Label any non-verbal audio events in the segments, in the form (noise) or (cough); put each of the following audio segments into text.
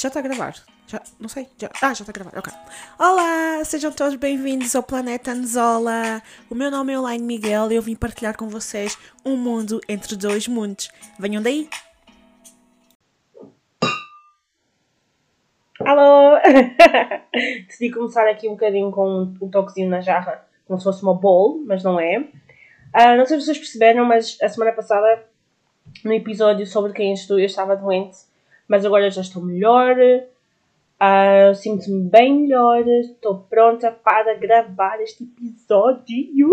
Já está a gravar? Já, não sei. Já, ah, já está a gravar, ok. Olá, sejam todos bem-vindos ao Planeta Anzola. O meu nome é Elaine Miguel e eu vim partilhar com vocês um mundo entre dois mundos. Venham daí! Alô! (laughs) Decidi começar aqui um bocadinho com um toquezinho na jarra, como se fosse uma bowl, mas não é. Uh, não sei se vocês perceberam, mas a semana passada, no episódio sobre quem estou, eu estava doente mas agora já estou melhor, uh, sinto-me bem melhor, estou pronta para gravar este episódio.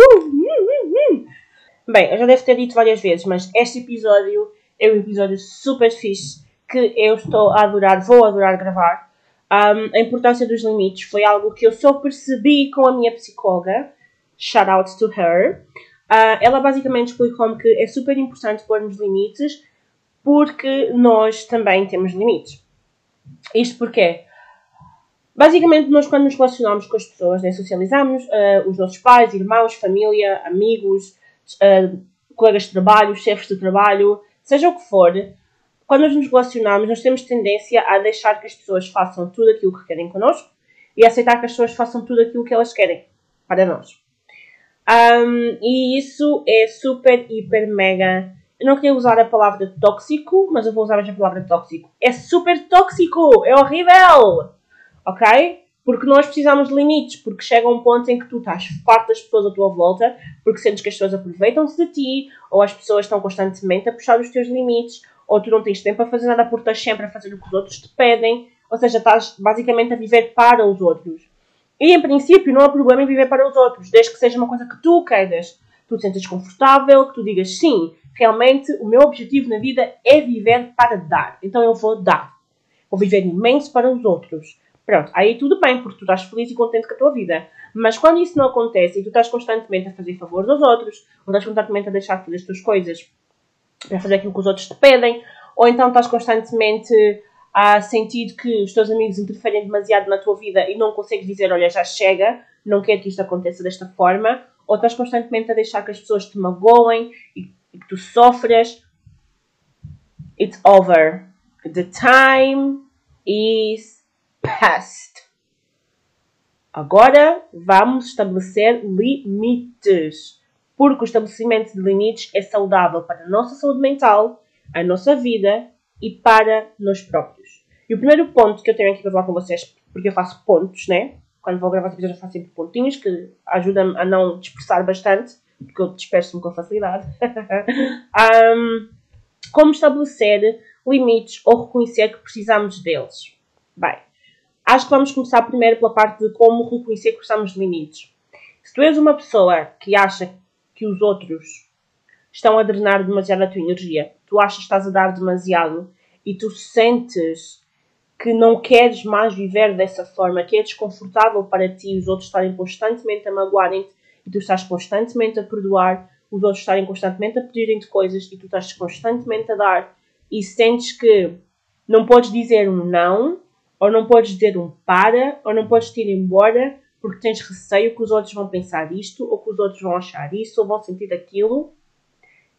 Bem, eu já devo ter dito várias vezes, mas este episódio é um episódio super fixe que eu estou a adorar, vou adorar gravar. Um, a importância dos limites foi algo que eu só percebi com a minha psicóloga. Shout out to her. Uh, ela basicamente explicou-me que é super importante pormos limites porque nós também temos limites. Isto porque, basicamente, nós quando nos relacionamos com as pessoas, né, socializamos, uh, os nossos pais, irmãos, família, amigos, uh, colegas de trabalho, chefes de trabalho, seja o que for, quando nós nos relacionamos, nós temos tendência a deixar que as pessoas façam tudo aquilo que querem connosco e aceitar que as pessoas façam tudo aquilo que elas querem para nós. Um, e isso é super, hiper, mega eu não queria usar a palavra tóxico, mas eu vou usar a palavra tóxico. É super tóxico! É horrível! Ok? Porque nós precisamos de limites, porque chega um ponto em que tu estás farto das pessoas à tua volta, porque sentes que as pessoas aproveitam-se de ti, ou as pessoas estão constantemente a puxar os teus limites, ou tu não tens tempo para fazer nada porque estás sempre a fazer o que os outros te pedem, ou seja, estás basicamente a viver para os outros. E em princípio não há problema em viver para os outros, desde que seja uma coisa que tu queiras. Tu te sentes confortável, que tu digas sim, realmente o meu objetivo na vida é viver para dar. Então eu vou dar. Vou viver imenso para os outros. Pronto, aí tudo bem, porque tu estás feliz e contente com a tua vida. Mas quando isso não acontece e tu estás constantemente a fazer favores aos outros, ou estás constantemente a deixar de fazer as tuas coisas para fazer aquilo que os outros te pedem, ou então estás constantemente a sentir que os teus amigos interferem demasiado na tua vida e não consegues dizer, olha, já chega, não quero que isto aconteça desta forma, ou estás constantemente a deixar que as pessoas te magoem e e que tu sofres, it's over. The time is past. Agora vamos estabelecer limites. Porque o estabelecimento de limites é saudável para a nossa saúde mental, a nossa vida e para nós próprios. E o primeiro ponto que eu tenho aqui para falar com vocês, porque eu faço pontos, né? Quando vou gravar episódios eu faço sempre pontinhos que ajudam-me a não dispersar bastante porque eu disperso-me com facilidade. (laughs) um, como estabelecer limites ou reconhecer que precisamos deles? Bem, acho que vamos começar primeiro pela parte de como reconhecer que precisamos de limites. Se tu és uma pessoa que acha que os outros estão a drenar demasiado a tua energia, tu achas que estás a dar demasiado e tu sentes que não queres mais viver dessa forma, que é desconfortável para ti os outros estarem constantemente a magoarem-te e tu estás constantemente a perdoar, os outros estarem constantemente a pedirem-te coisas e tu estás constantemente a dar e sentes que não podes dizer um não, ou não podes dizer um para, ou não podes te ir embora porque tens receio que os outros vão pensar isto, ou que os outros vão achar isso, ou vão sentir aquilo.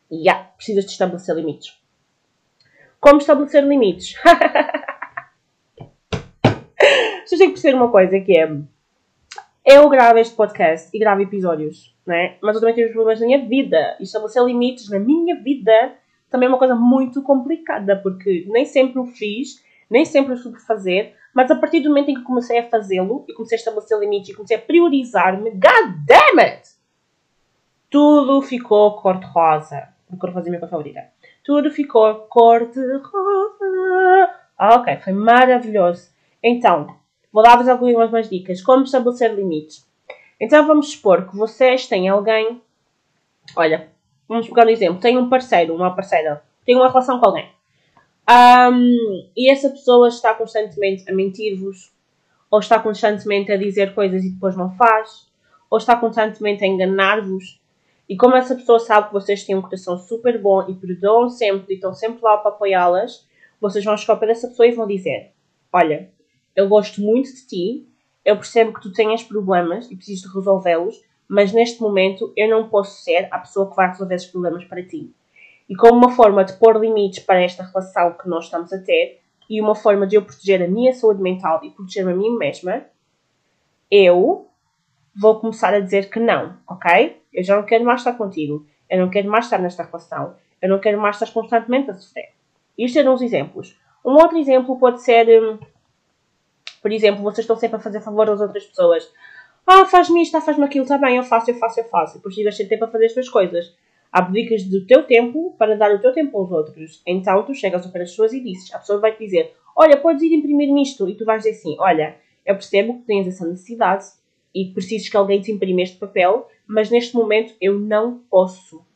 E yeah, precisas de estabelecer limites. Como estabelecer limites? (laughs) Vocês têm que perceber uma coisa que é eu gravo este podcast e gravo episódios, né? Mas eu também tenho os problemas na minha vida. E estabelecer limites na minha vida também é uma coisa muito complicada, porque nem sempre o fiz, nem sempre o soube fazer, mas a partir do momento em que comecei a fazê-lo e comecei a estabelecer limites e comecei a priorizar-me, god damn it! Tudo ficou cor-de-rosa. A cor-de-rosa é a minha cor favorita. Tudo ficou cor-de-rosa. Ah, ok, foi maravilhoso. Então, Vou dar-vos algumas dicas. Como estabelecer limites. Então vamos supor que vocês têm alguém. Olha, vamos pegar um exemplo. Tem um parceiro, uma parceira. Tem uma relação com alguém. Um, e essa pessoa está constantemente a mentir-vos. Ou está constantemente a dizer coisas e depois não faz. Ou está constantemente a enganar-vos. E como essa pessoa sabe que vocês têm um coração super bom e perdoam sempre e estão sempre lá para apoiá-las, vocês vão chegar para essa pessoa e vão dizer: Olha, eu gosto muito de ti, eu percebo que tu tenhas problemas e precisas de resolvê-los, mas neste momento eu não posso ser a pessoa que vai resolver esses problemas para ti. E como uma forma de pôr limites para esta relação que nós estamos a ter, e uma forma de eu proteger a minha saúde mental e proteger-me a mim mesma, eu vou começar a dizer que não, ok? Eu já não quero mais estar contigo. Eu não quero mais estar nesta relação. Eu não quero mais estar constantemente a sofrer. Isto é uns exemplos. Um outro exemplo pode ser, hum, por exemplo, vocês estão sempre a fazer favor às outras pessoas. Ah, faz-me isto, ah, faz-me aquilo, está bem, eu faço, eu faço, eu faço. E depois chegas sem tempo a fazer as tuas coisas. Abdicas do teu tempo para dar o teu tempo aos outros. Então tu chegas para as pessoas e dizes, a pessoa vai te dizer, olha, podes ir imprimir nisto. E tu vais dizer assim, olha, eu percebo que tens essa necessidade e precisas que alguém te imprima este papel, mas neste momento eu não posso.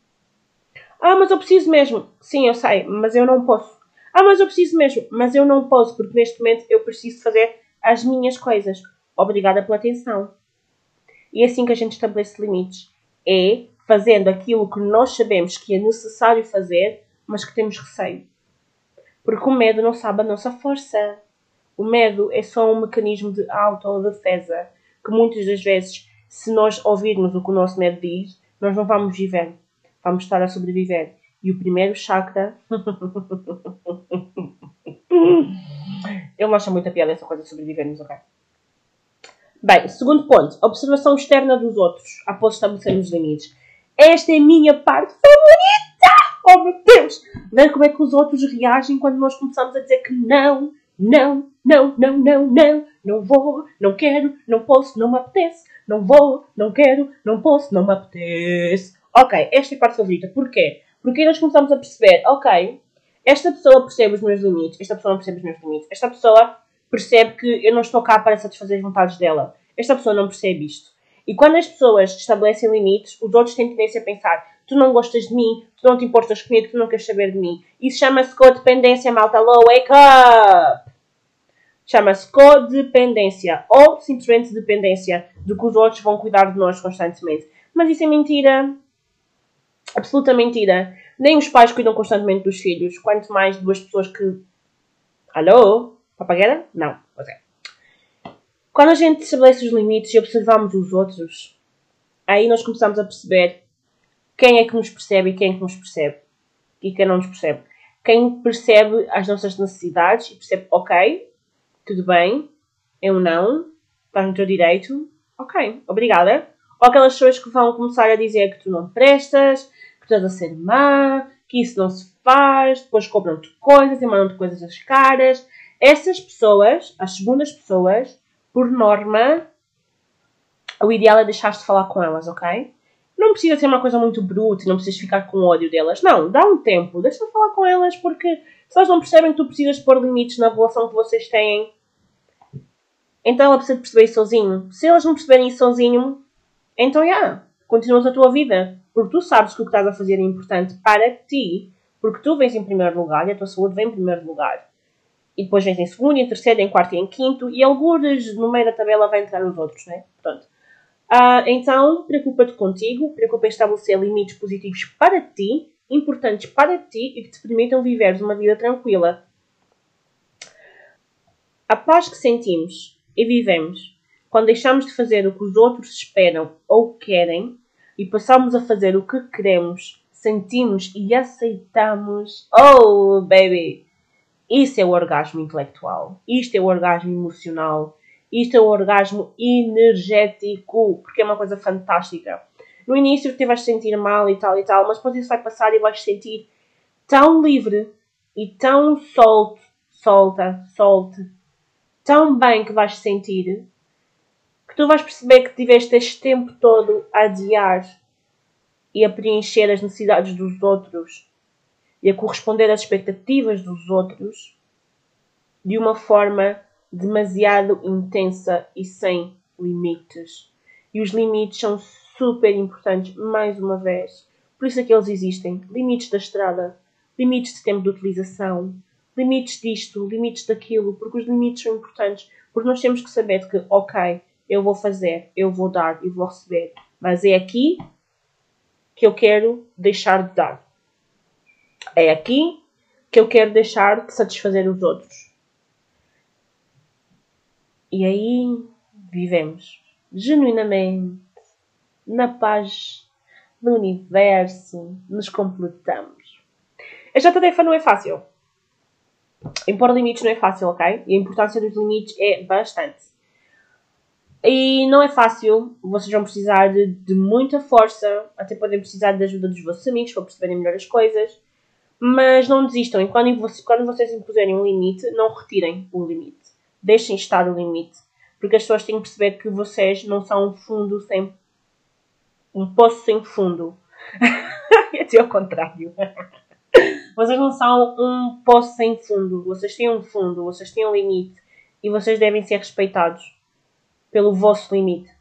Ah, mas eu preciso mesmo. Sim, eu sei, mas eu não posso. Ah, mas eu preciso mesmo, mas eu não posso, porque neste momento eu preciso fazer as minhas coisas. Obrigada pela atenção. E é assim que a gente estabelece limites. É fazendo aquilo que nós sabemos que é necessário fazer, mas que temos receio. Porque o medo não sabe a nossa força. O medo é só um mecanismo de autodefesa que muitas das vezes, se nós ouvirmos o que o nosso medo diz, nós não vamos viver. Vamos estar a sobreviver. E o primeiro chakra. (laughs) Eu não acho muita piada essa coisa de sobrevivermos, ok? Bem, segundo ponto, observação externa dos outros após estabelecermos os limites. Esta é a minha parte favorita! Oh meu Deus! Ver como é que os outros reagem quando nós começamos a dizer que não, não, não, não, não, não, não vou, não quero, não posso, não me apetece, não vou, não quero, não posso, não me apetece. Ok, esta é a parte favorita. Porquê? Porque nós começamos a perceber, ok, esta pessoa percebe os meus limites, esta pessoa não percebe os meus limites, esta pessoa percebe que eu não estou cá para satisfazer as vontades dela, esta pessoa não percebe isto. E quando as pessoas estabelecem limites, os outros têm tendência a pensar: tu não gostas de mim, tu não te importas comigo, tu não queres saber de mim. Isso chama-se codependência, malta. Hello, wake up! Chama-se codependência ou simplesmente dependência de que os outros vão cuidar de nós constantemente. Mas isso é mentira. Absoluta mentira. Nem os pais cuidam constantemente dos filhos, quanto mais duas pessoas que. Alô? Papagueira? Não. Pois é. Quando a gente estabelece os limites e observamos os outros, aí nós começamos a perceber quem é que nos percebe e quem é que nos percebe e quem não nos percebe. Quem percebe as nossas necessidades e percebe, ok, tudo bem, eu não, estás no teu direito, ok, obrigada. Ou aquelas pessoas que vão começar a dizer que tu não prestas, estás a ser má, que isso não se faz, depois cobram-te coisas e mandam-te coisas às caras. Essas pessoas, as segundas pessoas, por norma, o ideal é deixar de falar com elas, ok? Não precisa ser uma coisa muito bruta, não precisas ficar com ódio delas. Não, dá um tempo, deixa de falar com elas, porque se elas não percebem que tu precisas pôr limites na relação que vocês têm, então ela precisa perceber isso sozinho. Se elas não perceberem isso sozinho, então já, yeah, continuas a tua vida. Porque tu sabes que o que estás a fazer é importante para ti. Porque tu vens em primeiro lugar e a tua saúde vem em primeiro lugar e depois vem em segundo, em terceiro, em quarto e em quinto, e alguns no meio da tabela vai entrar os outros, né? Pronto. Uh, então, preocupa-te contigo, preocupa em estabelecer limites positivos para ti, importantes para ti e que te permitam viver uma vida tranquila. A paz que sentimos e vivemos quando deixamos de fazer o que os outros esperam ou querem e passamos a fazer o que queremos, sentimos e aceitamos. Oh, baby! Isso é o orgasmo intelectual. Isto é o orgasmo emocional. Isto é o orgasmo energético, porque é uma coisa fantástica. No início te vais sentir mal e tal e tal, mas depois isso vai passar e vais sentir tão livre e tão solto, solta, solte, tão bem que vais sentir que tu vais perceber que tiveste este tempo todo a adiar e a preencher as necessidades dos outros e a corresponder às expectativas dos outros de uma forma demasiado intensa e sem limites. E os limites são super importantes, mais uma vez. Por isso é que eles existem. Limites da estrada, limites de tempo de utilização, limites disto, limites daquilo, porque os limites são importantes. Porque nós temos que saber que, ok, eu vou fazer, eu vou dar e vou receber, mas é aqui que eu quero deixar de dar. É aqui que eu quero deixar de satisfazer os outros. E aí vivemos genuinamente na paz do universo, nos completamos. Esta tarefa não é fácil. impor limites não é fácil, ok? E a importância dos limites é bastante. E não é fácil, vocês vão precisar de, de muita força, até podem precisar da ajuda dos vossos amigos para perceberem melhor as coisas, mas não desistam. E quando, quando vocês impuserem um limite, não retirem o limite. Deixem estar o limite. Porque as pessoas têm que perceber que vocês não são um fundo sem. um poço sem fundo. (laughs) Até ao contrário. (laughs) vocês não são um poço sem fundo. Vocês têm um fundo, vocês têm um limite. E vocês devem ser respeitados pelo vosso limite.